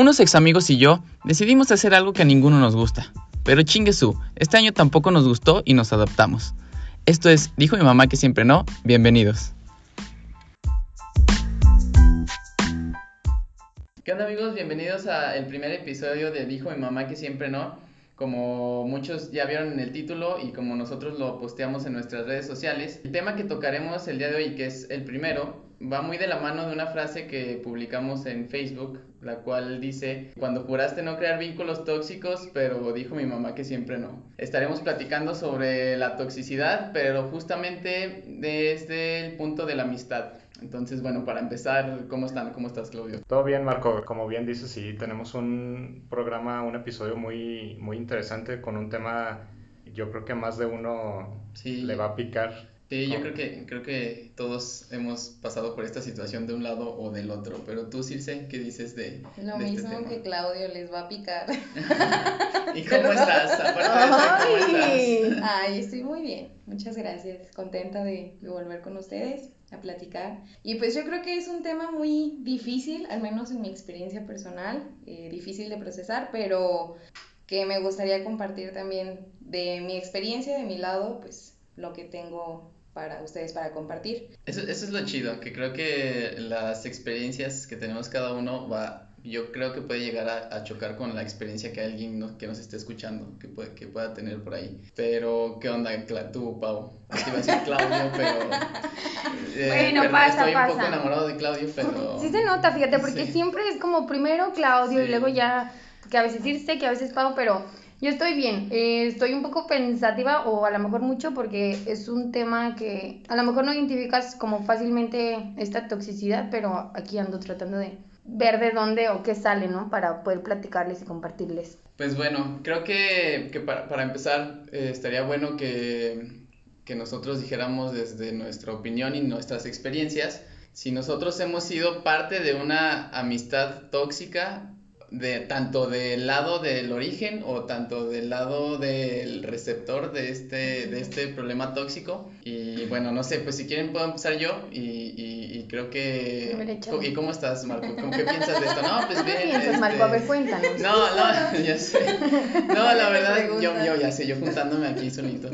Unos ex amigos y yo decidimos hacer algo que a ninguno nos gusta. Pero chingue su, este año tampoco nos gustó y nos adaptamos. Esto es Dijo mi mamá que siempre no, bienvenidos. ¿Qué onda amigos? Bienvenidos al primer episodio de Dijo mi mamá que siempre no. Como muchos ya vieron en el título y como nosotros lo posteamos en nuestras redes sociales, el tema que tocaremos el día de hoy, que es el primero, va muy de la mano de una frase que publicamos en Facebook, la cual dice, cuando juraste no crear vínculos tóxicos, pero dijo mi mamá que siempre no. Estaremos platicando sobre la toxicidad, pero justamente desde el punto de la amistad. Entonces, bueno, para empezar, ¿cómo están? ¿Cómo estás, Claudio? Todo bien, Marco. Como bien dices, sí, tenemos un programa, un episodio muy, muy interesante con un tema, yo creo que más de uno le va a picar. Sí, yo creo que, creo que todos hemos pasado por esta situación de un lado o del otro, pero tú, Circe, ¿qué dices de Lo de mismo este tema? que Claudio les va a picar. ¿Y cómo estás? Aparte de eso, ¿cómo estás? Ay, estoy muy bien. Muchas gracias. Contenta de, de volver con ustedes a platicar. Y pues yo creo que es un tema muy difícil, al menos en mi experiencia personal, eh, difícil de procesar, pero que me gustaría compartir también de mi experiencia, de mi lado, pues lo que tengo para ustedes para compartir. Eso, eso es lo chido, que creo que las experiencias que tenemos cada uno va, yo creo que puede llegar a, a chocar con la experiencia que alguien no- que nos esté escuchando, que, puede, que pueda tener por ahí. Pero, ¿qué onda, Cla- tú, Pau? Te iba a decir Claudio, pero... eh, Bueno, pasa, Estoy un poco pasa. enamorado de Claudio, pero... Sí se nota, fíjate, porque Sí. siempre es como primero Claudio Sí. y luego ya, que a veces irse, que a veces Pau, pero yo estoy bien. Eh, estoy un poco pensativa o a lo mejor mucho porque es un tema que a lo mejor no identificas como fácilmente esta toxicidad, pero aquí ando tratando de ver de dónde o qué sale, ¿no? Para poder platicarles y compartirles. Pues bueno, creo que, que para, para empezar eh, estaría bueno que, que nosotros dijéramos desde nuestra opinión y nuestras experiencias si nosotros hemos sido parte de una amistad tóxica de tanto del lado del origen o tanto del lado del receptor de este, de este problema tóxico. Y bueno, no sé, pues si quieren puedo empezar yo y, y, y creo que... ¿Y cómo estás, Marco? ¿Cómo qué piensas de esto? No, pues ¿Qué bien. piensas, Marco? A este, ver, cuéntanos. no, no, ya sé. No, la verdad, yo, yo ya sé, yo juntándome aquí solito.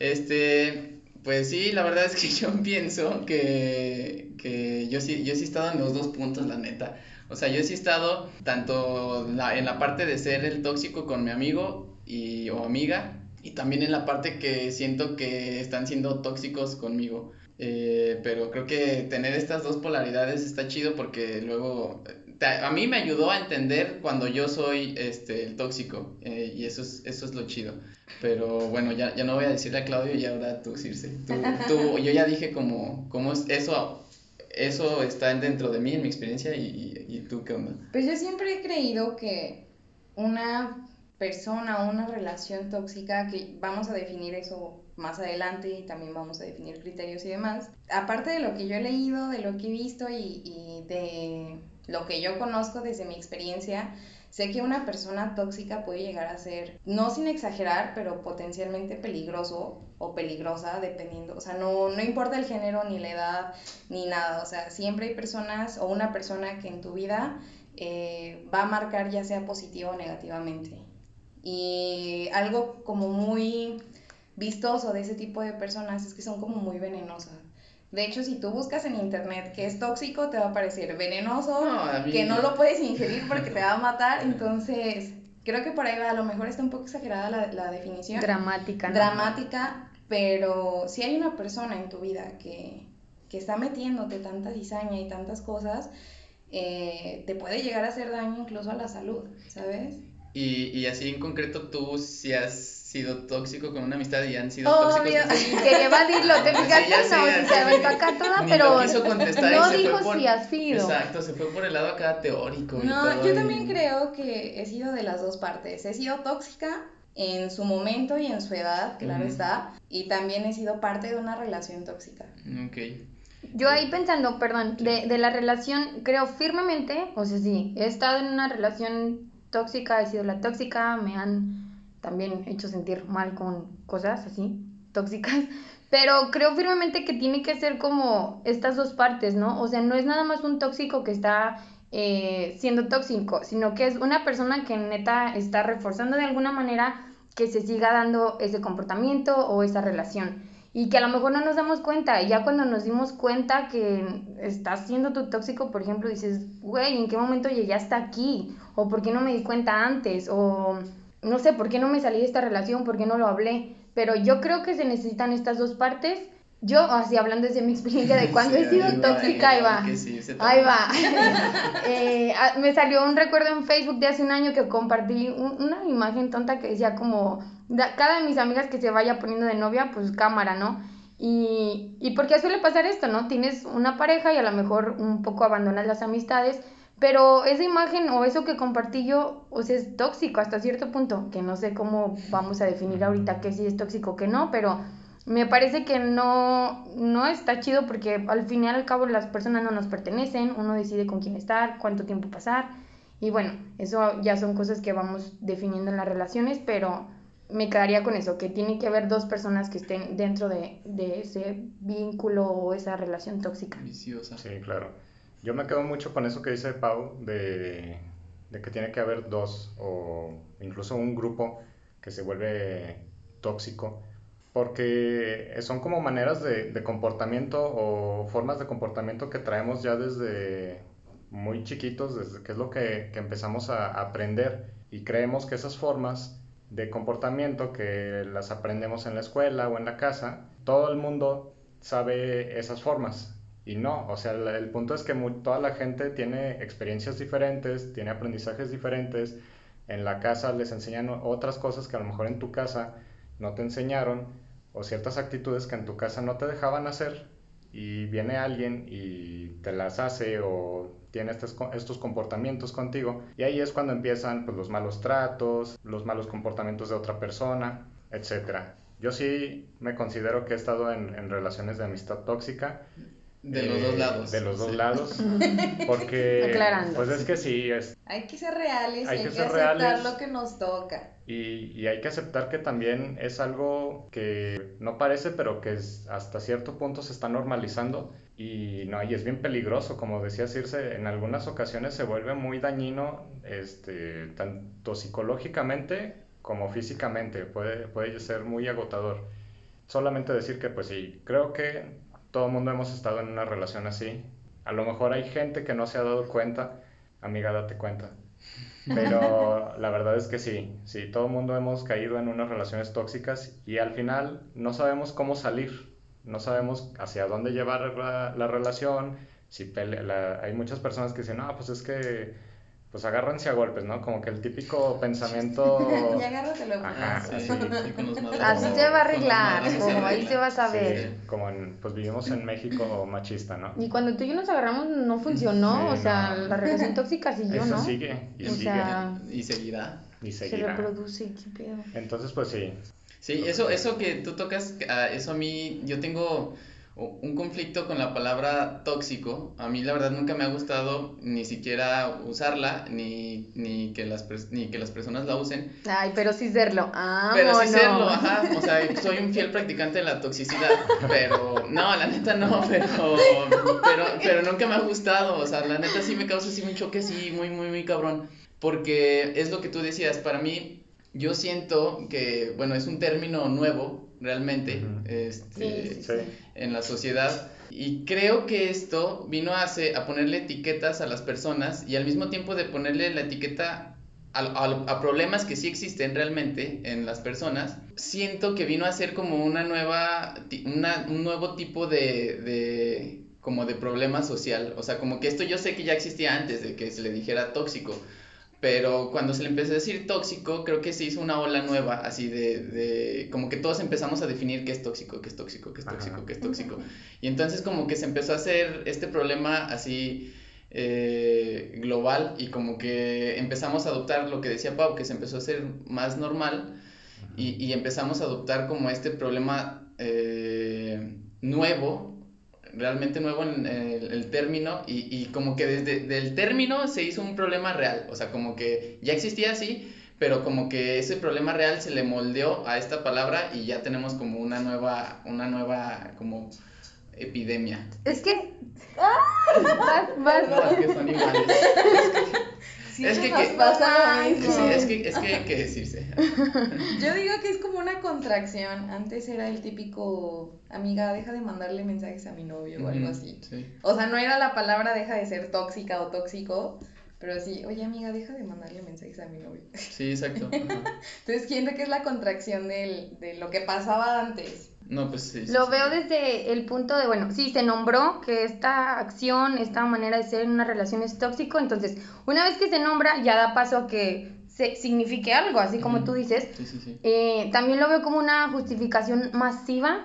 Este, pues sí, la verdad es que yo pienso que, que yo sí, yo sí he estado en los dos puntos, la neta. O sea, yo sí he estado tanto en la parte de ser el tóxico con mi amigo y, o amiga, y también en la parte que siento que están siendo tóxicos conmigo. Eh, pero creo que tener estas dos polaridades está chido porque luego a mí me ayudó a entender cuando yo soy este el tóxico eh, y eso es eso es lo chido. Pero bueno, ya, ya no voy a decirle a Claudio y ahora tú, Circe. Tú, tú- yo ya dije como, cómo es eso, eso está dentro de mí, en mi experiencia, y, y, tú qué onda. Pues yo siempre he creído que una persona una relación tóxica, que vamos a definir eso más adelante y también vamos a definir criterios y demás, aparte de lo que yo he leído, de lo que he visto y, y de lo que yo conozco desde mi experiencia, sé que una persona tóxica puede llegar a ser, no sin exagerar, pero potencialmente peligroso o peligrosa, dependiendo, o sea, no, no importa el género ni la edad ni nada, o sea, siempre hay personas o una persona que en tu vida eh, va a marcar ya sea positivo o negativamente. Y algo como muy vistoso de ese tipo de personas es que son como muy venenosas. De hecho, si tú buscas en internet que es tóxico, te va a parecer venenoso, No, a mí- que no lo puedes ingerir porque te va a matar. Entonces, creo que por ahí va. A lo mejor está un poco exagerada la, la definición Dramática, ¿no? dramática, pero si hay una persona en tu vida que, que está metiéndote tanta cizaña y tantas cosas, eh, te puede llegar a hacer daño incluso a la salud, ¿sabes? Y, y así en concreto, tú si has sido tóxico con una amistad y han sido Obvio. tóxicos. Sí, Quería evadirlo, te Sí, fijaste, sé, no, sé, se aventó acá toda, ni pero lo quiso contestar y no dijo por- si has sido. Exacto, se fue por el lado acá teórico y No, todo, yo y- también creo que he sido de las dos partes. He sido tóxica en su momento y en su edad, claro Ujú. está, y también he sido parte de una relación tóxica. Ok. Yo ahí pensando, perdón, de, de la relación, creo firmemente, o sea, sí, he estado en una relación tóxica, he sido la tóxica, me han también hecho sentir mal con cosas así, tóxicas, pero creo firmemente que tiene que ser como estas dos partes, ¿no? O sea, no es nada más un tóxico que está eh, siendo tóxico, sino que es una persona que neta está reforzando de alguna manera que se siga dando ese comportamiento o esa relación. Y que a lo mejor no nos damos cuenta, y ya cuando nos dimos cuenta que estás siendo tu tóxico, por ejemplo, dices, güey, ¿en qué momento llegué hasta aquí? ¿O por qué no me di cuenta antes? O no sé, ¿por qué no me salí de esta relación? ¿Por qué no lo hablé? Pero yo creo que se necesitan estas dos partes yo, así hablando desde mi experiencia de cuando he sido tóxica, ahí va. Ahí va. Eh, ah, me salió un recuerdo en Facebook de hace un año que compartí una imagen tonta que decía como, cada de mis amigas que se vaya poniendo de novia, pues cámara, ¿no? Y, y porque suele pasar esto, ¿no? Tienes una pareja y a lo mejor un poco abandonas las amistades, pero esa imagen o eso que compartí yo, o sea, es tóxico hasta cierto punto, que no sé cómo vamos a definir ahorita que sí es tóxico o que no, pero me parece que no, no está chido porque al fin y al cabo las personas no nos pertenecen, uno decide con quién estar, cuánto tiempo pasar y bueno, eso ya son cosas que vamos definiendo en las relaciones, pero me quedaría con eso, que tiene que haber dos personas que estén dentro de, de ese vínculo o esa relación tóxica. Viciosa. Sí, claro. Yo me quedo mucho con eso que dice Pau de, de que tiene que haber dos o incluso un grupo que se vuelve tóxico porque son como maneras de, comportamiento o formas de comportamiento que traemos ya desde muy chiquitos, desde que es lo que, empezamos a aprender. Y creemos que esas formas de comportamiento que las aprendemos en la escuela o en la casa, todo el mundo sabe esas formas y no, o sea, el, punto es que toda la gente tiene experiencias diferentes, tiene aprendizajes diferentes, en la casa les enseñan otras cosas que a lo mejor en tu casa no te enseñaron o ciertas actitudes que en tu casa no te dejaban hacer y viene alguien y te las hace o tiene estos, estos comportamientos contigo y ahí es cuando empiezan pues, los malos tratos, los malos comportamientos de otra persona, etc. Yo sí me considero que he estado en, en relaciones de amistad tóxica de los dos lados. De los dos lados. Porque, pues es que sí. Es, hay que ser reales, hay, que, aceptar lo que nos toca. Y, y, hay que aceptar que también es algo que no parece, pero que es, hasta cierto punto se está normalizando. Y no, y es bien peligroso, como decía Circe, en algunas ocasiones se vuelve muy dañino, este, tanto psicológicamente como físicamente. Puede, puede ser muy agotador. Solamente decir que, pues sí, creo que todo el mundo hemos estado en una relación así. A lo mejor hay gente que no se ha dado cuenta, amiga, date cuenta. Pero la verdad es que sí, sí, todo el mundo hemos caído en unas relaciones tóxicas y al final no sabemos cómo salir, no sabemos hacia dónde llevar la, relación. Si hay muchas personas que dicen, no, pues es que pues agárrense a golpes, ¿no? Como que el típico pensamiento... y agárratelo. Ajá, sí, Así se va a arreglar, como ahí se va a saber. como en, pues vivimos en México machista, ¿no? Y cuando tú y yo nos agarramos no funcionó, o sea, la relación tóxica siguió, ¿no? sigue, y sigue. y seguirá. Y seguirá. Se reproduce, qué pedo. Entonces, pues sí. Sí, eso, eso que tú tocas, ah, eso a mí, yo tengo un conflicto con la palabra tóxico. A mí la verdad nunca me ha gustado ni siquiera usarla, ni, ni, que, las, ni que las personas la usen. Ay, pero sí serlo. Ah, pero sí serlo, ajá. O sea, soy un fiel practicante de la toxicidad, pero no, la neta no, pero, pero, pero nunca me ha gustado. O sea, la neta sí me causa así un choque así muy, muy, muy cabrón. Porque es lo que tú decías, para mí, yo siento que, bueno, es un término nuevo realmente este, en la sociedad. Y creo que esto vino a, a ponerle etiquetas a las personas y al mismo tiempo de ponerle la etiqueta a, a, problemas que sí existen realmente en las personas, siento que vino a ser como una nueva, una, un nuevo tipo de, de, como de problema social. O sea, como que esto yo sé que ya existía antes de que se le dijera tóxico, pero cuando se le empezó a decir tóxico, creo que se hizo una ola nueva, así de, de como que todos empezamos a definir qué es tóxico, qué es tóxico, qué es tóxico, qué es tóxico. Y entonces como que se empezó a hacer este problema así eh, global y como que empezamos a adoptar lo que decía Pau, que se empezó a hacer más normal y, y empezamos a adoptar como este problema eh, nuevo realmente nuevo en el, término y, y, como que desde el término se hizo un problema real, o sea, como que ya existía así, pero como que ese problema real se le moldeó a esta palabra y ya tenemos como una nueva, una nueva como epidemia. Es que. ¡Ah! Vas, vas. No, es que son iguales. Sí, es que, nos que- pasa lo Sí, mismo. es que, es que hay que decirse. Yo digo que es como una contracción. Antes era el típico, amiga, deja de mandarle mensajes a mi novio o algo así. Sí. O sea, no era la palabra deja de ser tóxica o tóxico, pero sí, oye amiga, deja de mandarle mensajes a mi novio. Sí, exacto. ajá. Entonces siento que es la contracción del, de lo que pasaba antes. No, pues sí. Lo sí. veo desde el punto de, bueno, sí, se nombró que esta acción, esta manera de ser en una relación es tóxico, entonces, una vez que se nombra, ya da paso a que se signifique algo, así como tú dices. Sí. Eh, también lo veo como una justificación masiva,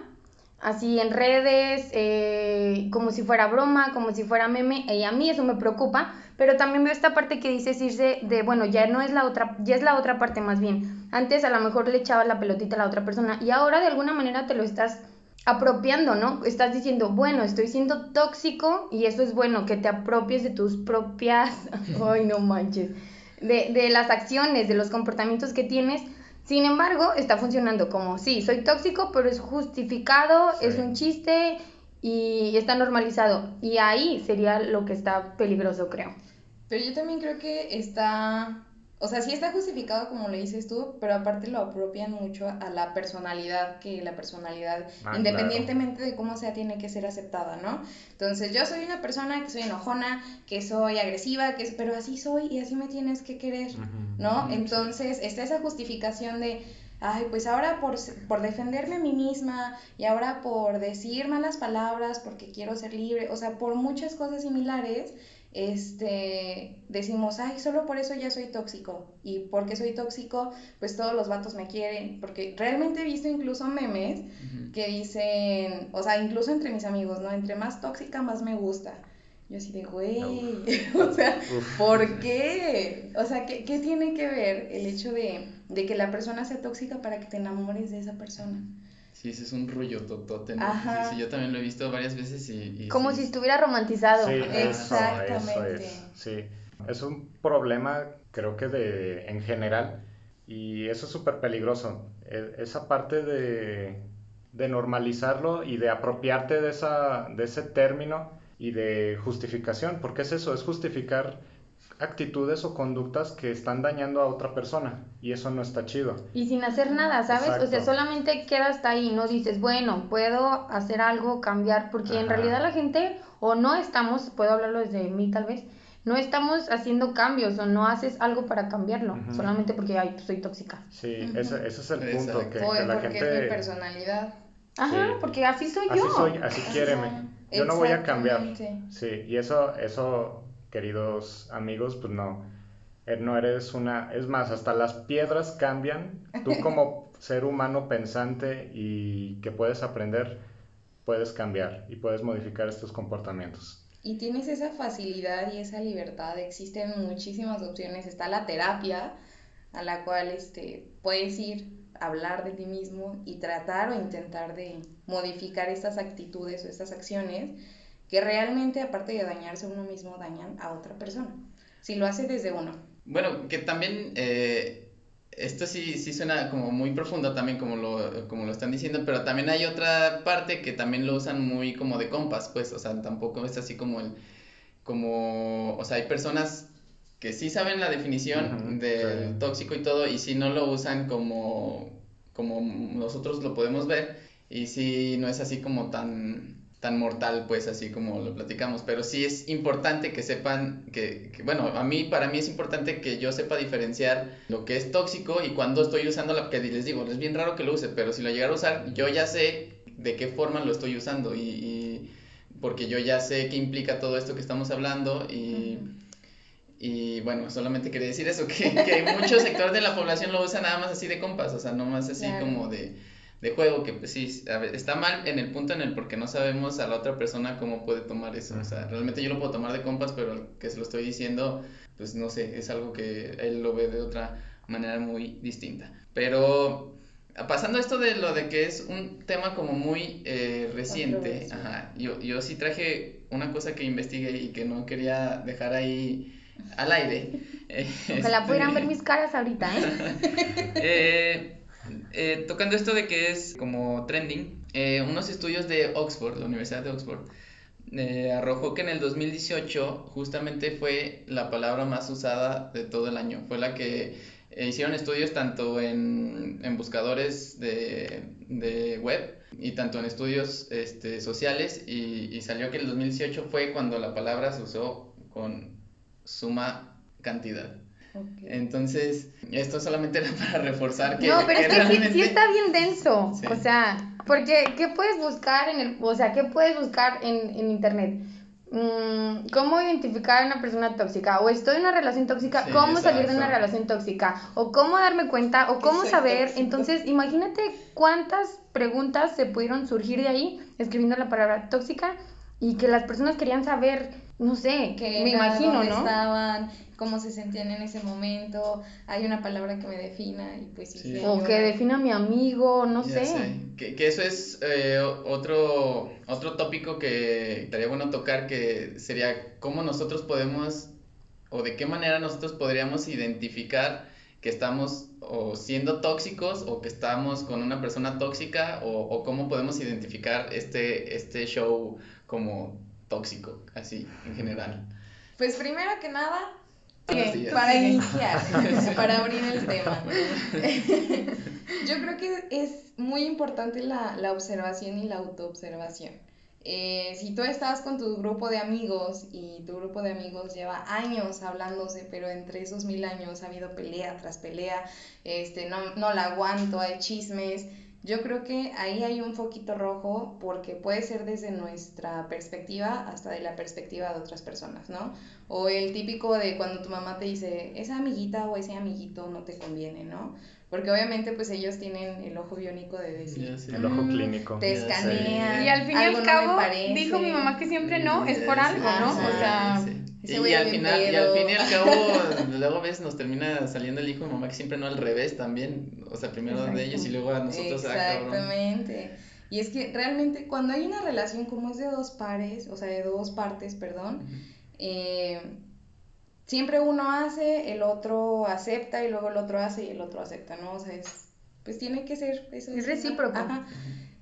así en redes, eh, como si fuera broma, como si fuera meme, y a mí eso me preocupa, pero también veo esta parte que dice Circe de, bueno, ya no es la otra, ya es la otra parte más bien. Antes a lo mejor le echabas la pelotita a la otra persona y ahora de alguna manera te lo estás apropiando, ¿no? Estás diciendo, bueno, estoy siendo tóxico y eso es bueno, que te apropies de tus propias, ay, no manches, de, de las acciones, de los comportamientos que tienes. Sin embargo, está funcionando como, sí, soy tóxico, pero es justificado, Sí. es un chiste y está normalizado. Y ahí sería lo que está peligroso, creo. Pero yo también creo que está, o sea, sí está justificado como lo dices tú, pero aparte lo apropian mucho a la personalidad, que la personalidad, Ah, independientemente de cómo sea, tiene que ser aceptada, ¿no? Entonces, yo soy una persona que soy enojona, que soy agresiva, que es, pero así soy y así me tienes que querer. ¿no? Entonces, está esa justificación de, ay, pues ahora por, por defenderme a mí misma y ahora por decir malas palabras porque quiero ser libre, o sea, por muchas cosas similares, este, decimos, ay, solo por eso ya soy tóxico. Y porque soy tóxico, pues todos los vatos me quieren. Porque realmente he visto incluso memes que dicen, o sea, incluso entre mis amigos, ¿no? Entre más tóxica, más me gusta. Yo así de, güey, o sea, Uf. ¿por qué? O sea, ¿qué, qué tiene que ver el hecho de, de que la persona sea tóxica para que te enamores de esa persona? Sí, ese es un rollo totote, ¿no? Ajá. Sí, sí, yo también lo he visto varias veces y... y Como sí, si estuviera romantizado. Sí, eso, es. Sí. Es un problema, creo que de en general, y eso es súper peligroso. E- Esa parte de, de normalizarlo y de apropiarte de, esa, de ese término y de justificación, porque es eso, es justificar actitudes o conductas que están dañando a otra persona, y eso no está chido. Y sin hacer nada, ¿sabes? O sea, solamente queda hasta ahí, no dices, bueno, puedo hacer algo, cambiar, porque en realidad la gente, o no estamos, puedo hablarlo desde mí tal vez, no estamos haciendo cambios o no haces algo para cambiarlo, solamente porque, ay, pues soy tóxica. Sí, ese, ese es el punto, Exacto. que, o que la porque es mi gente... personalidad. Ajá, Sí. porque así soy Así yo. soy, así quiéreme. Yo no voy a cambiar. Sí, y eso, eso, queridos amigos, pues no, eh, no eres una, es más, hasta las piedras cambian. Tú como ser humano pensante y que puedes aprender, puedes cambiar y puedes modificar estos comportamientos. Y tienes esa facilidad y esa libertad, existen muchísimas opciones, está la terapia a la cual este, puedes ir hablar de ti mismo y tratar o intentar de modificar estas actitudes o estas acciones que realmente aparte de dañarse a uno mismo dañan a otra persona, si lo hace desde uno. Bueno, que también eh, esto sí, sí suena como muy profundo también como lo, como lo están diciendo, pero también hay otra parte que también lo usan muy como de compas, pues, o sea, tampoco es así como el, como, o sea, hay personas que sí saben la definición Ujú, del sí. tóxico y todo, y sí no lo usan como, como nosotros lo podemos ver, y sí no es así como tan, tan mortal, pues así como lo platicamos, pero sí es importante que sepan que, que, bueno, a mí, para mí es importante que yo sepa diferenciar lo que es tóxico y cuando estoy usando la, que les digo, es bien raro que lo use, pero si lo llegara a usar, yo ya sé de qué forma lo estoy usando y, y porque yo ya sé qué implica todo esto que estamos hablando y... Y bueno, solamente quería decir eso, que, que muchos sectores de la población lo usan nada más así de compas, o sea, no más así Claro. como de, de juego, que pues sí, a ver, está mal en el punto en el porque no sabemos a la otra persona cómo puede tomar eso, o sea, realmente yo lo puedo tomar de compas, pero al que se lo estoy diciendo, pues no sé, es algo que él lo ve de otra manera muy distinta. Pero pasando a esto de lo de que es un tema como muy eh, reciente, ajá, yo, yo sí traje una cosa que investigué y que no quería dejar ahí al aire. eh, Ojalá pudieran este, ver mis caras ahorita, ¿eh? eh, eh, tocando esto de que es como trending, eh, unos estudios de Oxford, la Universidad de Oxford, eh, arrojó que en el 2018 justamente fue la palabra más usada de todo el año. Fue la que hicieron estudios tanto en, en buscadores de, de, web y tanto en estudios este, sociales y, y, salió que el 2018 fue cuando la palabra se usó con suma cantidad. Okay. Entonces, esto solamente era para reforzar que... No, pero que es que realmente... sí, sí, está bien denso. Sí. O sea, porque, ¿qué puedes buscar en el, o sea, qué puedes buscar en, en internet? Mm, ¿Cómo identificar a una persona tóxica? O estoy en una relación tóxica, sí, ¿cómo salir de una relación tóxica? O cómo darme cuenta, o cómo saber. Tóxico? Entonces, imagínate cuántas preguntas se pudieron surgir de ahí escribiendo la palabra tóxica y que las personas querían saber, no sé, que me imagino, dónde ¿no? estaban, cómo se sentían en ese momento, hay una palabra que me defina y pues sí. sí. O que defina a mi amigo, no ya sé. sé. Que, que, eso es eh, otro, otro tópico que estaría bueno tocar, que sería cómo nosotros podemos, o de qué manera nosotros podríamos identificar que estamos o siendo tóxicos o que estamos con una persona tóxica o, o cómo podemos identificar este, este show como tóxico, así en general. Pues primero que nada, para iniciar, para abrir el tema. Yo creo que es muy importante la, la observación y la autoobservación. Eh, si tú estás con tu grupo de amigos y tu grupo de amigos lleva años hablándose, pero entre esos mil años ha habido pelea tras pelea, este, no, no la aguanto, hay chismes, yo creo que ahí hay un foquito rojo porque puede ser desde nuestra perspectiva hasta de la perspectiva de otras personas, ¿no? O el típico de cuando tu mamá te dice, esa amiguita o ese amiguito no te conviene, ¿no? Porque obviamente pues ellos tienen el ojo biónico de decir, sí, el ojo clínico. Te escanean. Y al fin y al cabo, no dijo mi mamá que siempre no, es por algo, ¿no? Ajá. O sea, Sí. Y, al final, y al fin y al cabo, luego ves, nos termina saliendo el hijo de mamá que siempre no al revés también. O sea, primero de ellos y luego a nosotros, ah. Exactamente. Y es que realmente cuando hay una relación como es de dos pares, o sea, de dos partes, perdón, eh, siempre uno hace, el otro acepta y luego el otro hace y el otro acepta, ¿no? O sea, es, pues tiene que ser eso. Es recíproco. Ajá.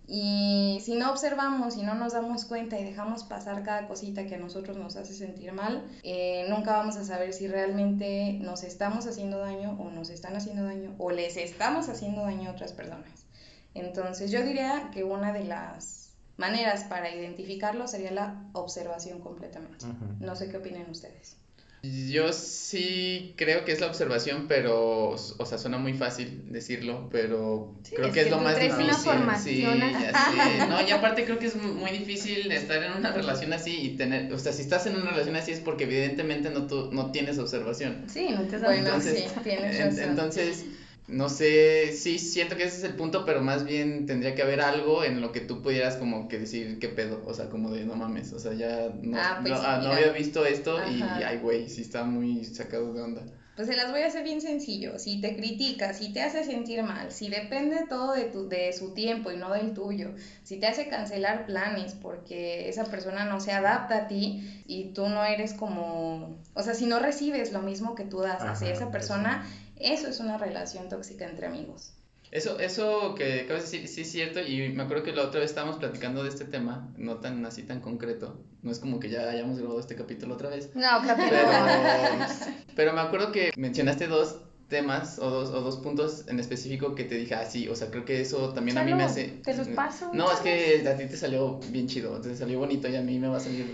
Y si no observamos y no nos damos cuenta y dejamos pasar cada cosita que a nosotros nos hace sentir mal, eh, nunca vamos a saber si realmente nos estamos haciendo daño o nos están haciendo daño o les estamos haciendo daño a otras personas. Entonces yo diría que una de las maneras para identificarlo sería la observación completamente. No sé qué opinan ustedes. Yo sí creo que es la observación, pero, o sea, suena muy fácil decirlo, pero creo es que es lo más difícil. Sí, ya sé. No, y aparte creo que es muy difícil estar en una relación así y tener, o sea, si estás en una relación así es porque evidentemente no, tú, no tienes observación. sí, no te das Bueno, Entonces, sí, tienes En- razón. Entonces, no sé, sí siento que ese es el punto, pero más bien tendría que haber algo en lo que tú pudieras como que decir qué pedo, o sea, como de no mames, o sea, ya no, Ah, pues no, ah, no había visto esto y ay, güey, sí está muy sacado de onda. Pues se las voy a hacer bien sencillo. Si te critica, si te hace sentir mal, si depende todo de, tu, de su tiempo y no del tuyo, si te hace cancelar planes porque esa persona no se adapta a ti y tú no eres como, o sea, si no recibes lo mismo que tú das hacia esa persona, eso es una relación tóxica entre amigos. Eso, eso que acabas de decir, sí es cierto, y me acuerdo que la otra vez estábamos platicando de este tema, no tan así tan concreto, no es como que ya hayamos grabado este capítulo otra vez, No, que pero, me acuerdo que mencionaste dos temas o dos, o dos puntos en específico que te dije, ah, sí, o sea, creo que eso también a mí me hace... te los paso, No, es que a ti te salió bien chido, te salió bonito y a mí me va a salir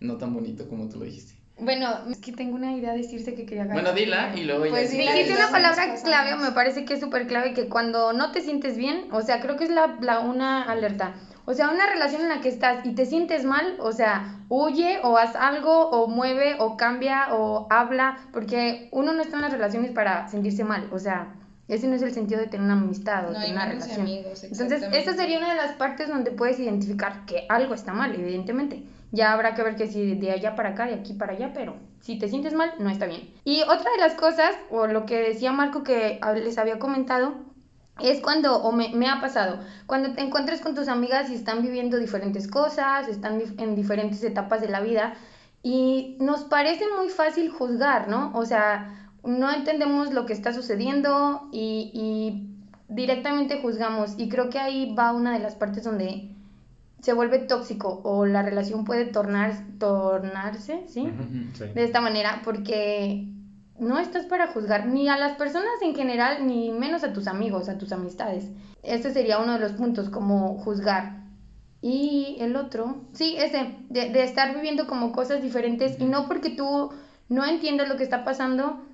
no tan bonito como tú lo dijiste. Bueno, es que tengo una idea de decirte que quería Bueno, dila y luego ya Pues quieres- Dijiste dila. una palabra clave, me parece que es súper clave, que cuando no te sientes bien, o sea, creo que es la, la- una alerta. O sea, una relación en la que estás y te sientes mal, o sea, huye o haz algo, o mueve, o cambia, o habla, porque uno no está en las relaciones para sentirse mal, o sea, ese no es el sentido de tener una amistad o No, tener una relación. amigos, Entonces, esta sería una de las partes donde puedes identificar que algo está mal, evidentemente. Ya habrá que ver que si de allá para acá, de aquí para allá, pero si te sientes mal, no está bien. Y otra de las cosas, o lo que decía Marco que les había comentado, es cuando, o me, me ha pasado, cuando te encuentres con tus amigas y están viviendo diferentes cosas, están en diferentes etapas de la vida, y nos parece muy fácil juzgar, ¿no? O sea, no entendemos lo que está sucediendo y, y directamente juzgamos y creo que ahí va una de las partes donde se vuelve tóxico o la relación puede tornar, tornarse, ¿sí? De esta manera, porque no estás para juzgar ni a las personas en general, ni menos a tus amigos, a tus amistades. Este sería uno de los puntos, como juzgar. Y el otro, sí, ese, de, de estar viviendo como cosas diferentes y no porque tú no entiendas lo que está pasando,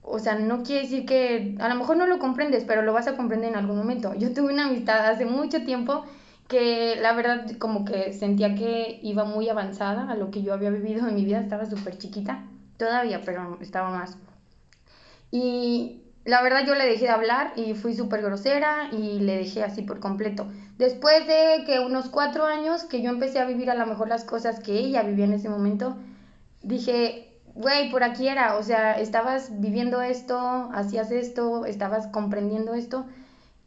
o sea, no quiere decir que a lo mejor no lo comprendes, pero lo vas a comprender en algún momento. Yo tuve una amistad hace mucho tiempo que la verdad como que sentía que iba muy avanzada a lo que yo había vivido en mi vida, estaba súper chiquita, todavía, pero estaba más. Y la verdad yo le dejé de hablar y fui súper grosera y le dejé así por completo. Después de que unos cuatro años que yo empecé a vivir a lo mejor las cosas que ella vivía en ese momento, dije, güey, por aquí era, o sea, estabas viviendo esto, hacías esto, estabas comprendiendo esto.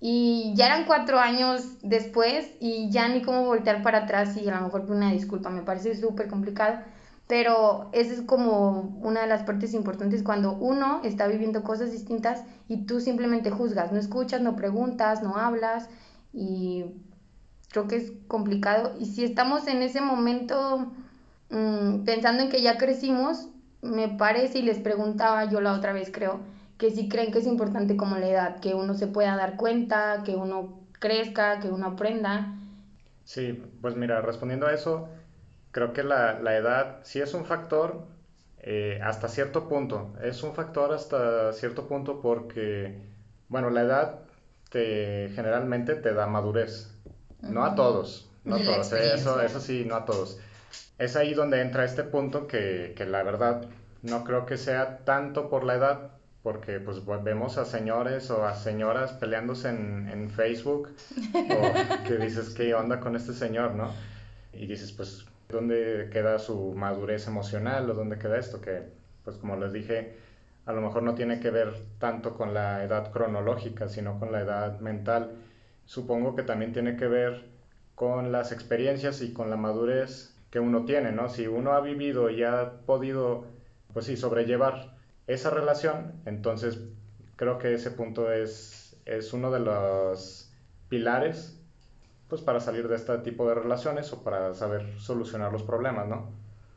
Y ya eran cuatro años después y ya ni cómo voltear para atrás y a lo mejor una disculpa, me parece súper complicado. Pero esa es como una de las partes importantes cuando uno está viviendo cosas distintas y tú simplemente juzgas, no escuchas, no preguntas, no hablas y creo que es complicado. Y si estamos en ese momento mmm, pensando en que ya crecimos, me parece y les preguntaba yo la otra vez creo que si creen que es importante como la edad, que uno se pueda dar cuenta, que uno crezca, que uno aprenda. Sí, pues mira, respondiendo a eso, creo que la, la edad sí es un factor eh, hasta cierto punto. Es un factor hasta cierto punto porque, bueno, la edad te, generalmente te da madurez. No a todos, no a todos, eh, eso, eso sí, no a todos. Es ahí donde entra este punto que, que la verdad no creo que sea tanto por la edad, porque pues vemos a señores o a señoras peleándose en, en Facebook, o que dices, ¿qué onda con este señor, no? Y dices, pues, ¿dónde queda su madurez emocional o dónde queda esto? Que, pues, como les dije, a lo mejor no tiene que ver tanto con la edad cronológica, sino con la edad mental. Supongo que también tiene que ver con las experiencias y con la madurez que uno tiene, ¿no? Si uno ha vivido y ha podido, pues sí, sobrellevar esa relación, entonces creo que ese punto es, es uno de los pilares, pues para salir de este tipo de relaciones o para saber solucionar los problemas, ¿no?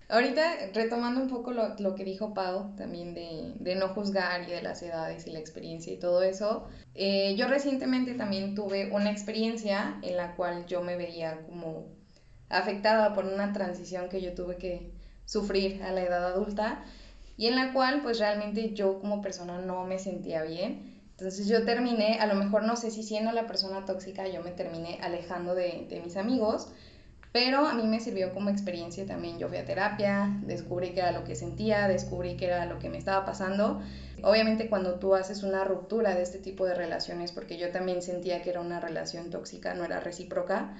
Ahorita, retomando un poco lo, lo que dijo Pau, también de, de no juzgar y de las edades y la experiencia y todo eso, eh, yo recientemente también tuve una experiencia en la cual yo me veía como afectada por una transición que yo tuve que sufrir a la edad adulta y en la cual pues realmente yo como persona no me sentía bien. Entonces yo terminé, a lo mejor no sé si siendo la persona tóxica, yo me terminé alejando de, de mis amigos, pero a mí me sirvió como experiencia también. Yo fui a terapia, descubrí qué era lo que sentía, descubrí qué era lo que me estaba pasando. Obviamente cuando tú haces una ruptura de este tipo de relaciones, porque yo también sentía que era una relación tóxica, no era recíproca,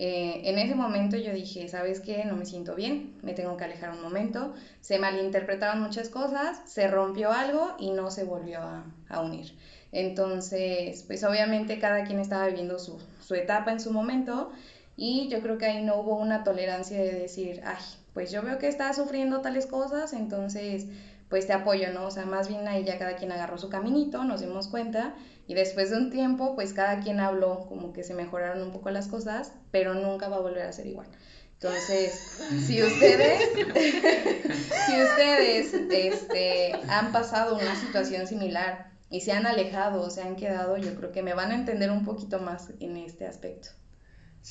eh, en ese momento yo dije, ¿sabes qué? No me siento bien, me tengo que alejar un momento. Se malinterpretaron muchas cosas, se rompió algo y no se volvió a, unir. Entonces, pues obviamente cada quien estaba viviendo su, etapa en su momento y yo creo que ahí no hubo una tolerancia de decir, ay, pues yo veo que estás sufriendo tales cosas, entonces pues te apoyo, ¿no? O sea, más bien ahí ya cada quien agarró su caminito, nos dimos cuenta y después de un tiempo pues cada quien habló como que se mejoraron un poco las cosas, pero nunca va a volver a ser igual. Entonces, si ustedes, si ustedes este, han pasado una situación similar y se han alejado o se han quedado, yo creo que me van a entender un poquito más en este aspecto.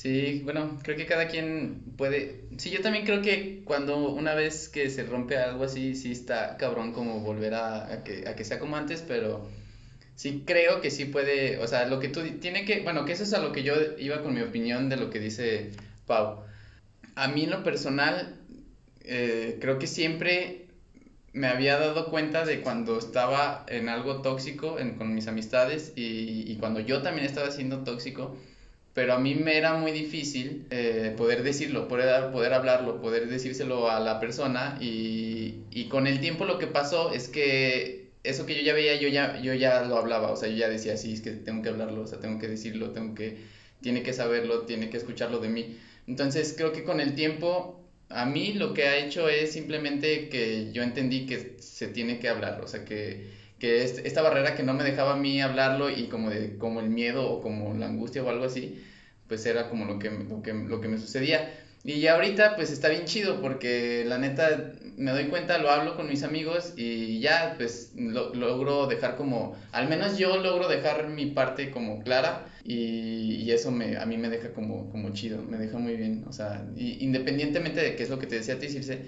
Sí, bueno, creo que cada quien puede. Sí, yo también creo que cuando una vez que se rompe algo así, sí está cabrón como volver a, que, a que sea como antes, pero sí creo que sí puede. O sea, lo que tú. Tiene que. Bueno, que eso es a lo que yo iba con mi opinión de lo que dice Pau. A mí en lo personal, eh, creo que siempre me había dado cuenta de cuando estaba en algo tóxico en- con mis amistades y, y cuando yo también estaba siendo tóxico pero a mí me era muy difícil eh, poder decirlo, poder, poder hablarlo, poder decírselo a la persona y, y con el tiempo lo que pasó es que eso que yo ya veía, yo ya, yo ya lo hablaba, o sea, yo ya decía, sí, es que tengo que hablarlo, o sea, tengo que decirlo, tengo que, tiene que saberlo, tiene que escucharlo de mí. Entonces creo que con el tiempo a mí lo que ha hecho es simplemente que yo entendí que se tiene que hablar, o sea, que, que esta barrera que no me dejaba a mí hablarlo y como de, como el miedo o como la angustia o algo así, pues era como lo que, lo que, lo que me sucedía. Y ya ahorita pues está bien chido porque la neta me doy cuenta, lo hablo con mis amigos y ya pues lo- logro dejar como, al menos yo logro dejar mi parte como clara y, y eso me, a mí me deja como, como chido, me deja muy bien, o sea, y- independientemente de qué es lo que te decía a ti, Circe,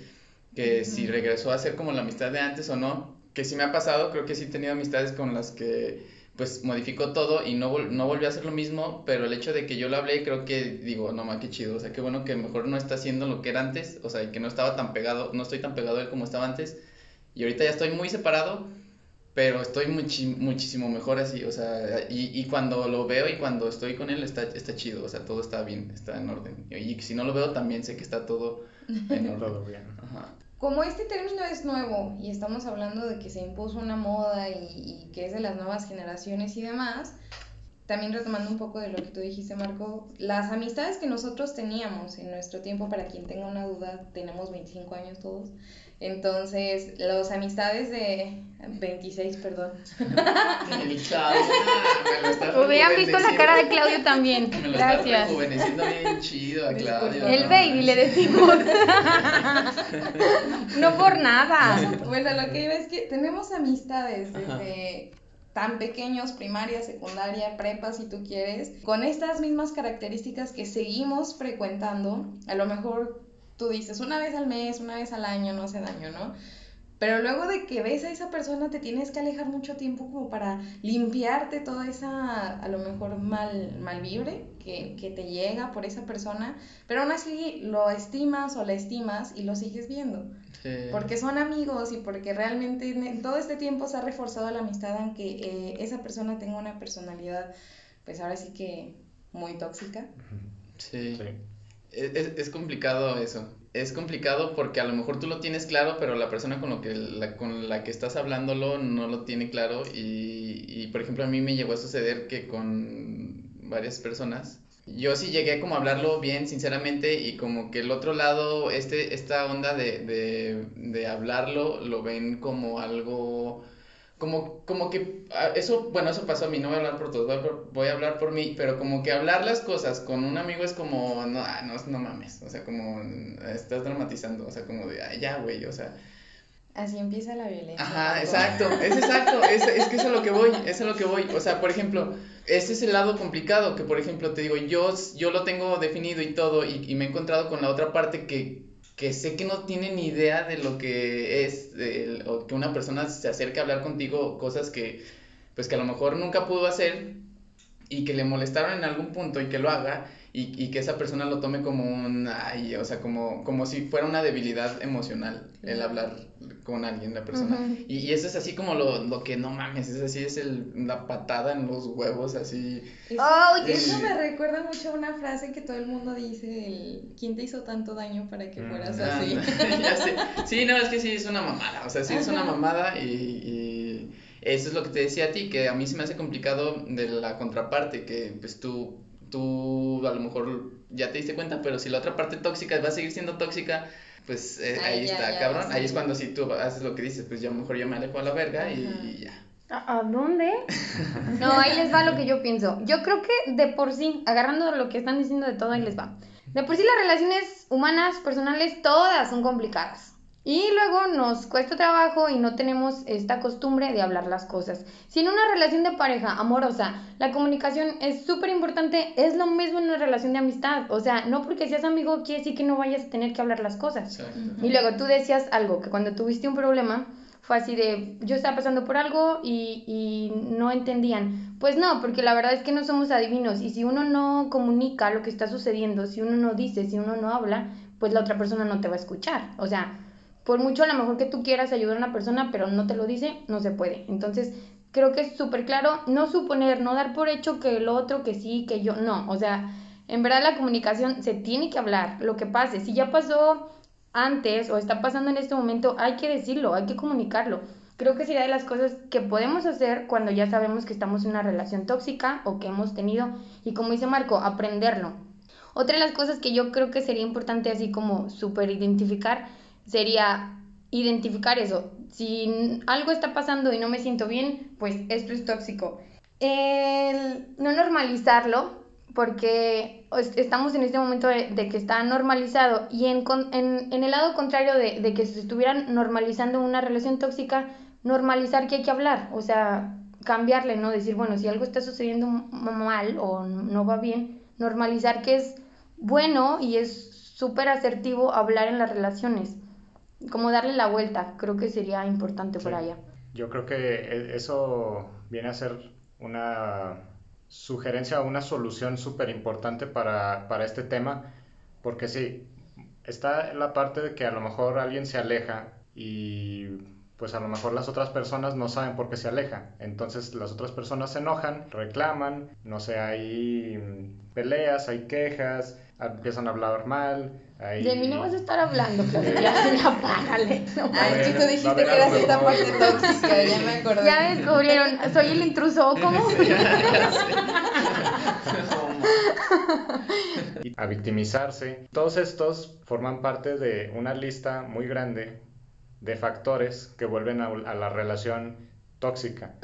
que si regresó a ser como la amistad de antes o no, que sí me ha pasado, creo que sí he tenido amistades con las que pues modificó todo y no, vol- no volvió a hacer lo mismo, pero el hecho de que yo lo hablé, creo que digo, no ma, qué chido, o sea, qué bueno que mejor no está haciendo lo que era antes, o sea, y que no estaba tan pegado, no estoy tan pegado a él como estaba antes, y ahorita ya estoy muy separado, pero estoy muchi- muchísimo mejor así, o sea, y, y cuando lo veo y cuando estoy con él está, está chido, o sea, todo está bien, está en orden, y si no lo veo también sé que está todo en orden. Todo bien. Ajá. Como este término es nuevo y estamos hablando de que se impuso una moda y, y que es de las nuevas generaciones y demás, también retomando un poco de lo que tú dijiste, Marco, las amistades que nosotros teníamos en nuestro tiempo, para quien tenga una duda, tenemos 25 años todos, entonces las amistades de 26, perdón, ah, está Hubieran visto la cara de. Claudio también. Me lo está Gracias. bien chido a Claudio. El no baby le decimos. no por nada. Bueno, lo que iba es que tenemos amistades desde tan pequeños, primaria, secundaria, prepa, si tú quieres, con estas mismas características que seguimos frecuentando. A lo mejor tú dices una vez al mes, una vez al año, no hace daño, ¿no? Pero luego de que ves a esa persona te tienes que alejar mucho tiempo como para limpiarte toda esa, a lo mejor mal, mal vibre que, que te llega por esa persona, pero aún así lo estimas o la estimas y lo sigues viendo. Sí. Porque son amigos y porque realmente en todo este tiempo se ha reforzado la amistad, aunque eh, esa persona tenga una personalidad, pues ahora sí que muy tóxica. Sí. Sí. Es, es- es complicado eso. Es complicado porque a lo mejor tú lo tienes claro, pero la persona con, lo que, la, con la que estás hablándolo no lo tiene claro. Y, y, por ejemplo, a mí me llegó a suceder que con varias personas, yo sí llegué como a hablarlo bien, sinceramente, y como que el otro lado, este, esta onda de, de, de hablarlo, lo ven como algo como, como que ah, eso, bueno, eso pasó a mí, no voy a hablar por todos, voy a, por- voy a hablar por mí, pero como que hablar las cosas con un amigo es como, no, ah, no, no mames, o sea, como estás dramatizando, o sea, como de, "Ay, ya, güey, o sea, Así empieza la violencia. Ajá, exacto, es exacto, es, es que es a lo que voy, es a lo que voy. O sea, por ejemplo, ese es el lado complicado, que por ejemplo te digo, yo, yo lo tengo definido y todo, y, y me he encontrado con la otra parte que, que sé que no tiene ni idea de lo que es, o que una persona se acerque a hablar contigo, cosas que, pues que a lo mejor nunca pudo hacer, y que le molestaron en algún punto y que lo haga, y, y que esa persona lo tome como un, ay, o sea, como, como si fuera una debilidad emocional el hablar con alguien, la persona. Y, y eso es así como lo, lo que no mames, es así, es el, la patada en los huevos, así. Es- Ay, eso me recuerda mucho a una frase que todo el mundo dice, el, ¿quién te hizo tanto daño para que Mm. fueras Ah, así? ya sé. Sí, no, es que sí es una mamada, o sea, sí es una mamada y, y eso es lo que te decía a ti, que a mí se me hace complicado de la contraparte, que pues tú, tú a lo mejor ya te diste cuenta, pero si la otra parte tóxica va a seguir siendo tóxica, pues eh, Ahí ahí ya- está, ya cabrón, ahí es cuando si tú haces lo que dices, pues yo a lo mejor yo me alejo a la verga Ajá. y ya. ¿A a dónde? No, ahí les va lo que yo pienso. Yo creo que de por sí, agarrando lo que están diciendo de todo, ahí les va. De por sí las relaciones humanas, personales, todas son complicadas. Y luego nos cuesta trabajo y no tenemos esta costumbre de hablar las cosas. Si en una relación de pareja amorosa la comunicación es súper importante, es lo mismo en una relación de amistad. O sea, no porque seas amigo quiere decir que no vayas a tener que hablar las cosas. Y luego tú decías algo, que cuando tuviste un problema fue así de, yo estaba pasando por algo y, y no entendían. Pues no, porque la verdad es que no somos adivinos y si uno no comunica lo que está sucediendo, si uno no dice, si uno no habla, pues la otra persona no te va a escuchar. O sea, por mucho a lo mejor que tú quieras ayudar a una persona, pero no te lo dice, no se puede. Entonces, creo que es súper claro no suponer, no dar por hecho que lo otro, que sí, que yo, no. O sea, en verdad la comunicación se tiene que hablar, lo que pase. Si ya pasó antes o está pasando en este momento, hay que decirlo, hay que comunicarlo. Creo que sería de las cosas que podemos hacer cuando ya sabemos que estamos en una relación tóxica o que hemos tenido, y como dice Marco, aprenderlo. Otra de las cosas que yo creo que sería importante así como súper identificar sería identificar eso. Si algo está pasando y no me siento bien, pues esto es tóxico. El no normalizarlo, porque estamos en este momento de, que está normalizado y en, en, en el lado contrario de, de, que se estuvieran normalizando una relación tóxica, normalizar que hay que hablar, o sea, cambiarle, ¿no? Decir, bueno, si algo está sucediendo mal o no va bien, normalizar que es bueno y es súper asertivo hablar en las relaciones, como darle la vuelta, creo que sería importante por allá. Yo creo que e, eso viene a ser una sugerencia, una solución súper importante para, para este tema, porque sí, está la parte de que a lo mejor alguien se aleja y pues a lo mejor las otras personas no saben por qué se aleja. Entonces las otras personas se enojan, reclaman, no sé, hay peleas, hay quejas, empiezan a hablar mal. De mí no vas a estar hablando, pero ya, ya párale. No, Ay, chico, dijiste que eras esta parte tóxica, ya me acordé. Ya descubrieron, soy el intruso, ¿cómo? a victimizarse. Todos estos forman parte de una lista muy grande de factores que vuelven a, la relación tóxica,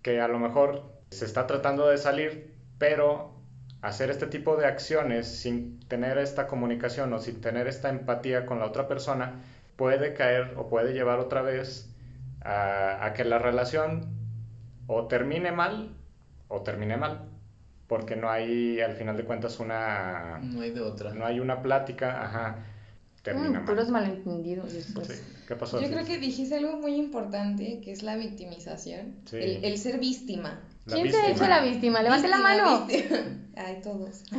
que a lo mejor se está tratando de salir, pero hacer este tipo de acciones sin tener esta comunicación o sin tener esta empatía con la otra persona puede caer o puede llevar otra vez a, que la relación o termine mal o termine mal porque no hay al final de cuentas una no hay de otra no hay una plática ajá termina mm, puros malentendidos después. ¿Qué pasó? Yo creo que dijiste algo muy importante, que es la victimización, el, ser víctima. ¿Quién se ha hecho la víctima? Levante la mano. Ay, todos.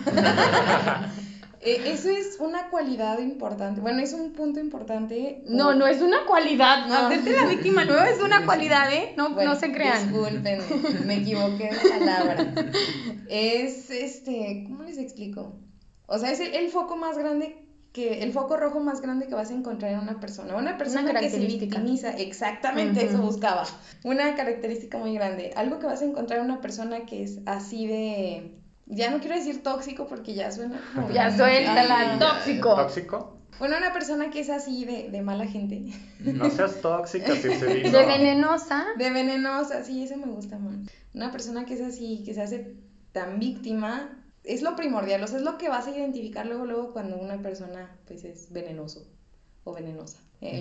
Eh, eso es una cualidad importante. Bueno, es un punto importante. No, no es una cualidad. No. Hacerte la víctima no es una cualidad, ¿eh? No, no se crean. Disculpen, me equivoqué de palabra. Es este, ¿cómo les explico? O sea, es el foco más grande que el foco rojo más grande que vas a encontrar en una persona. Una persona que se victimiza, exactamente eso buscaba. Una característica muy grande. Algo que vas a encontrar en una persona que es así de. Ya no quiero decir tóxico porque ya suena como. Ya suéltala, tóxico. ¿Tóxico? Bueno, una persona que es así de, de mala gente. No seas tóxica, si se dice. De venenosa. De venenosa, sí, eso me gusta más. Una persona que es así, que se hace tan víctima, es lo primordial, o sea, es lo que vas a identificar luego, luego cuando una persona pues es venenoso o venenosa. Eh,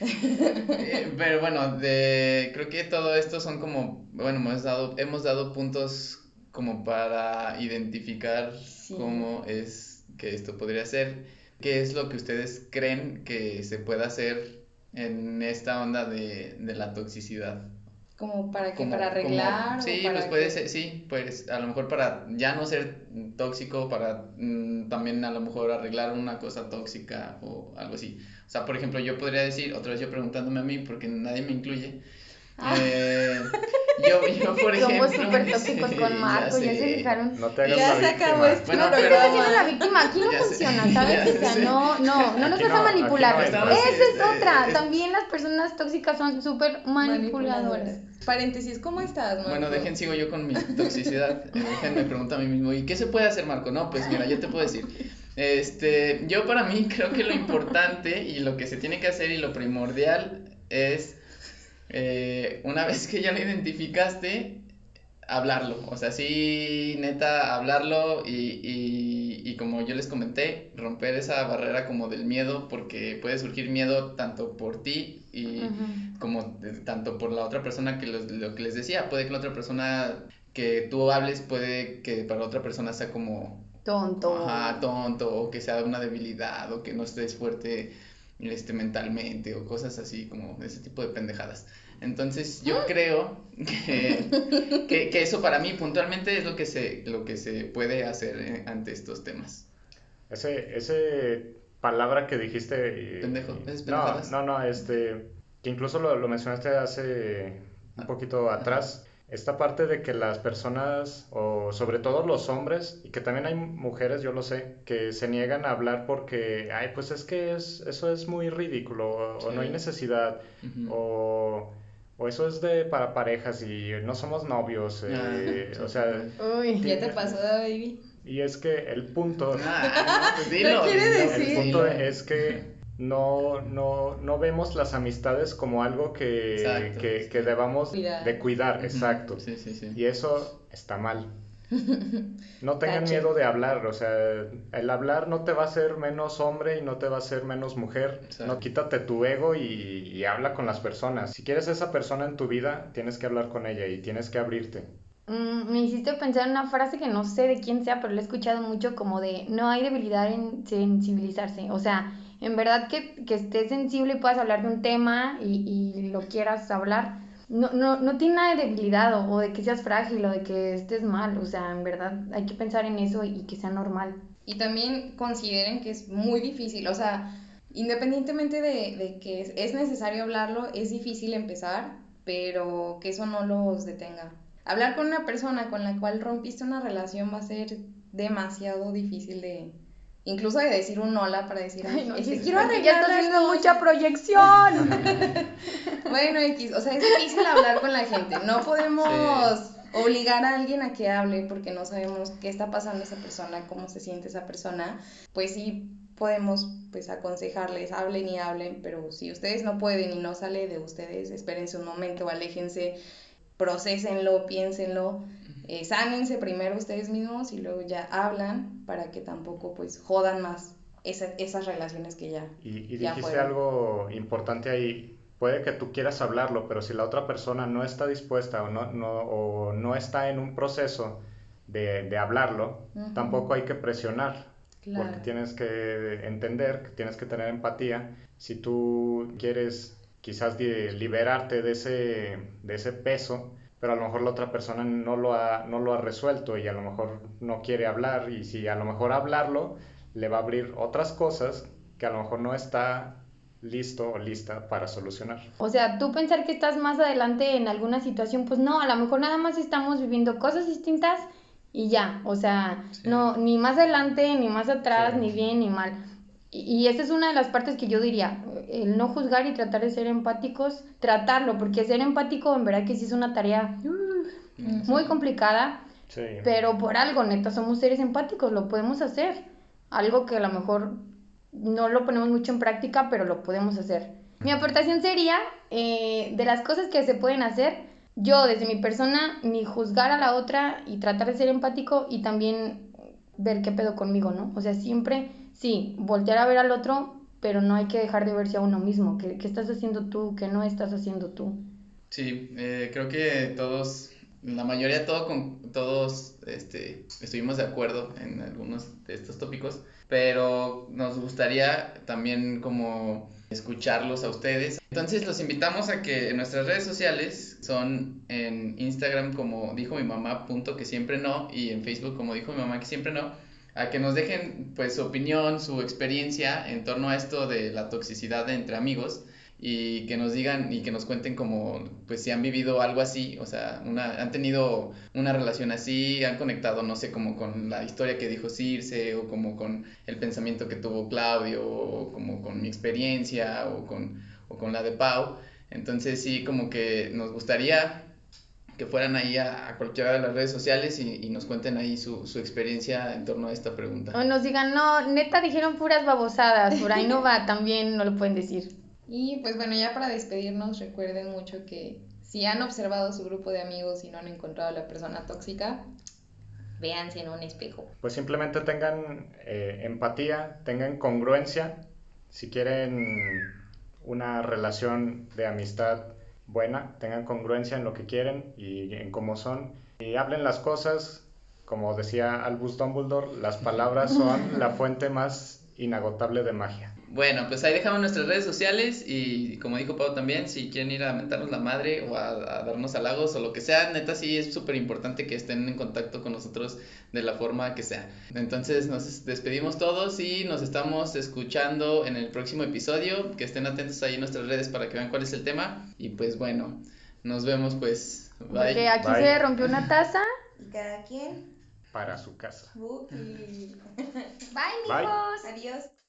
pero bueno, de, creo que todo esto son como, bueno, hemos dado, hemos dado puntos como para identificar cómo es que esto podría ser, qué es lo que ustedes creen que se pueda hacer en esta onda de, de la toxicidad como para que para arreglar sí pues puede ser sí pues a lo mejor para ya no ser tóxico para mm, también a lo mejor arreglar una cosa tóxica o algo así. O sea por ejemplo yo podría decir otra vez yo preguntándome a mí porque nadie me incluye ah. eh, yo, yo, por ejemplo. Somos súper tóxicos con Marco, ya, se fijaron. No te hagas ya se acabó esto. Bueno, pero... estás haciendo la víctima, aquí no funciona, ¿sabes? O sea, no, no, no nos vas a manipular. Esa es otra. También las personas tóxicas son súper manipuladoras. Paréntesis, ¿cómo estás, Marco? Bueno, dejen, sigo yo con mi toxicidad. me pregunto a mí mismo, ¿y qué se puede hacer, Marco? No, pues mira, yo te puedo decir. Este, yo para mí creo que lo importante y lo que se tiene que hacer y lo primordial es eh, una vez que ya lo identificaste, hablarlo. O sea, sí, neta, hablarlo y, y, y, como yo les comenté, romper esa barrera como del miedo, porque puede surgir miedo tanto por ti y como tanto por la otra persona que lo que les decía. Puede que la otra persona que tú hables, puede que para otra persona sea como... Tonto. Ajá, tonto, o que sea una debilidad, o que no estés fuerte este, mentalmente, o cosas así, como ese tipo de pendejadas. Entonces yo creo que, que, eso para mí puntualmente es lo que se, lo que se puede hacer eh, ante estos temas. Ese, ese palabra que dijiste... Pendejo, ¿es no, no, no, este, que incluso lo, lo mencionaste hace un poquito atrás, esta parte de que las personas, o sobre todo los hombres, y que también hay mujeres, yo lo sé, que se niegan a hablar porque, ay, pues es que es, eso es muy ridículo, o, no hay necesidad, o o eso es de para parejas y no somos novios, eh, o sea... Uy, ¿ya te pasó, baby? Y es que el punto... Ah, pues dilo, ¿Qué quiere decir? El punto es que no, no, no vemos las amistades como algo que, Exacto, que, sí. que debamos Cuidar. de cuidar, exacto. Sí, sí, sí. Y eso está mal. No tengan miedo de hablar, o sea, el hablar no te va a hacer menos hombre y no te va a hacer menos mujer. Exacto. No quítate tu ego y, y habla con las personas. Si quieres esa persona en tu vida, tienes que hablar con ella y tienes que abrirte. Mm, me hiciste pensar en una frase que no sé de quién sea, pero la he escuchado mucho como de no hay debilidad en sensibilizarse. O sea, en verdad que, que estés sensible y puedas hablar de un tema y, y lo quieras hablar, no, no, no tiene nada de debilidad o, de que seas frágil o de que estés mal. O sea, en verdad hay que pensar en eso y que sea normal. Y también consideren que es muy difícil, o sea, independientemente de, de que es, es necesario hablarlo, es difícil empezar, pero que eso no los detenga. Hablar con una persona con la cual rompiste una relación va a ser demasiado difícil de, incluso de decir un hola para decir, Ay, no, "Ay, sí, quiero arreglar ya está haciendo cosas". mucha proyección. Bueno, X, o sea, es difícil hablar con la gente. No podemos obligar a alguien a que hable porque no sabemos qué está pasando esa persona, cómo se siente esa persona. Pues sí podemos pues aconsejarles, hablen y hablen, pero si ustedes no pueden y no sale de ustedes, espérense un momento, aléjense, procesenlo, piénsenlo, eh, sánense primero ustedes mismos y luego ya hablan para que tampoco pues jodan más esa- esas relaciones que ya Y, y Ya dijiste fueron. algo importante ahí. Puede que tú quieras hablarlo, pero si la otra persona no está dispuesta o no, no, o no está en un proceso de, de hablarlo, Ujú. tampoco hay que presionar. Claro. Porque tienes que entender, que tienes que tener empatía. Si tú quieres quizás de- liberarte de ese, de ese peso, pero a lo mejor la otra persona no lo ha, no lo ha resuelto y a lo mejor no quiere hablar y si a lo mejor hablarlo le va a abrir otras cosas que a lo mejor no está listo o lista para solucionar. O sea, tú pensar que estás más adelante en alguna situación, pues no, a lo mejor nada más estamos viviendo cosas distintas y ya, o sea, Sí. no, ni más adelante, ni más atrás, Sí. ni bien, ni mal. Y, y esa es una de las partes que yo diría, el no juzgar y tratar de ser empáticos, tratarlo, porque ser empático en verdad que sí es una tarea uh, muy complicada, Sí. pero por algo, neta, somos seres empáticos, lo podemos hacer. Algo que a lo mejor no lo ponemos mucho en práctica, pero lo podemos hacer. Mi aportación sería, eh, de las cosas que se pueden hacer, yo desde mi persona, ni juzgar a la otra y tratar de ser empático y también ver qué pedo conmigo, ¿no? O sea, siempre, sí, voltear a ver al otro, pero no hay que dejar de verse a uno mismo. ¿Qué, qué estás haciendo tú? ¿Qué no estás haciendo tú? Sí, eh, creo que todos, la mayoría todo con, todos este, estuvimos de acuerdo en algunos de estos tópicos, pero nos gustaría también como escucharlos a ustedes. Entonces los invitamos a que en nuestras redes sociales son en Instagram como dijo mi mamá, punto que siempre no, y en Facebook como dijo mi mamá que siempre no, a que nos dejen pues su opinión, su experiencia en torno a esto de la toxicidad entre amigos y que nos digan y que nos cuenten como pues si han vivido algo así, o sea, una, han tenido una relación así, han conectado, no sé, como con la historia que dijo Circe o como con el pensamiento que tuvo Claudio o como con mi experiencia o con, o con la de Pau. Entonces sí, como que nos gustaría que fueran ahí a, a cualquiera de las redes sociales y, y nos cuenten ahí su, su experiencia en torno a esta pregunta. O nos digan, no, neta dijeron puras babosadas, por ahí no va, también no lo pueden decir. Y pues bueno, ya para despedirnos, recuerden mucho que si han observado su grupo de amigos y no han encontrado a la persona tóxica, véanse en un espejo. Pues simplemente tengan eh, empatía, tengan congruencia. Si quieren una relación de amistad buena, tengan congruencia en lo que quieren y en cómo son. Y hablen las cosas, como decía Albus Dumbledore, las palabras son la fuente más inagotable de magia. Bueno, pues ahí dejamos nuestras redes sociales y como dijo Pau también, si quieren ir a mentarnos la madre o a, a darnos halagos o lo que sea, neta sí es súper importante que estén en contacto con nosotros de la forma que sea. Entonces nos despedimos todos y nos estamos escuchando en el próximo episodio, que estén atentos ahí en nuestras redes para que vean cuál es el tema y pues bueno, nos vemos pues. Bye. Porque aquí Bye. se rompió una taza. Y cada quien, Para su casa. Bye, Bye. mijos. Adiós.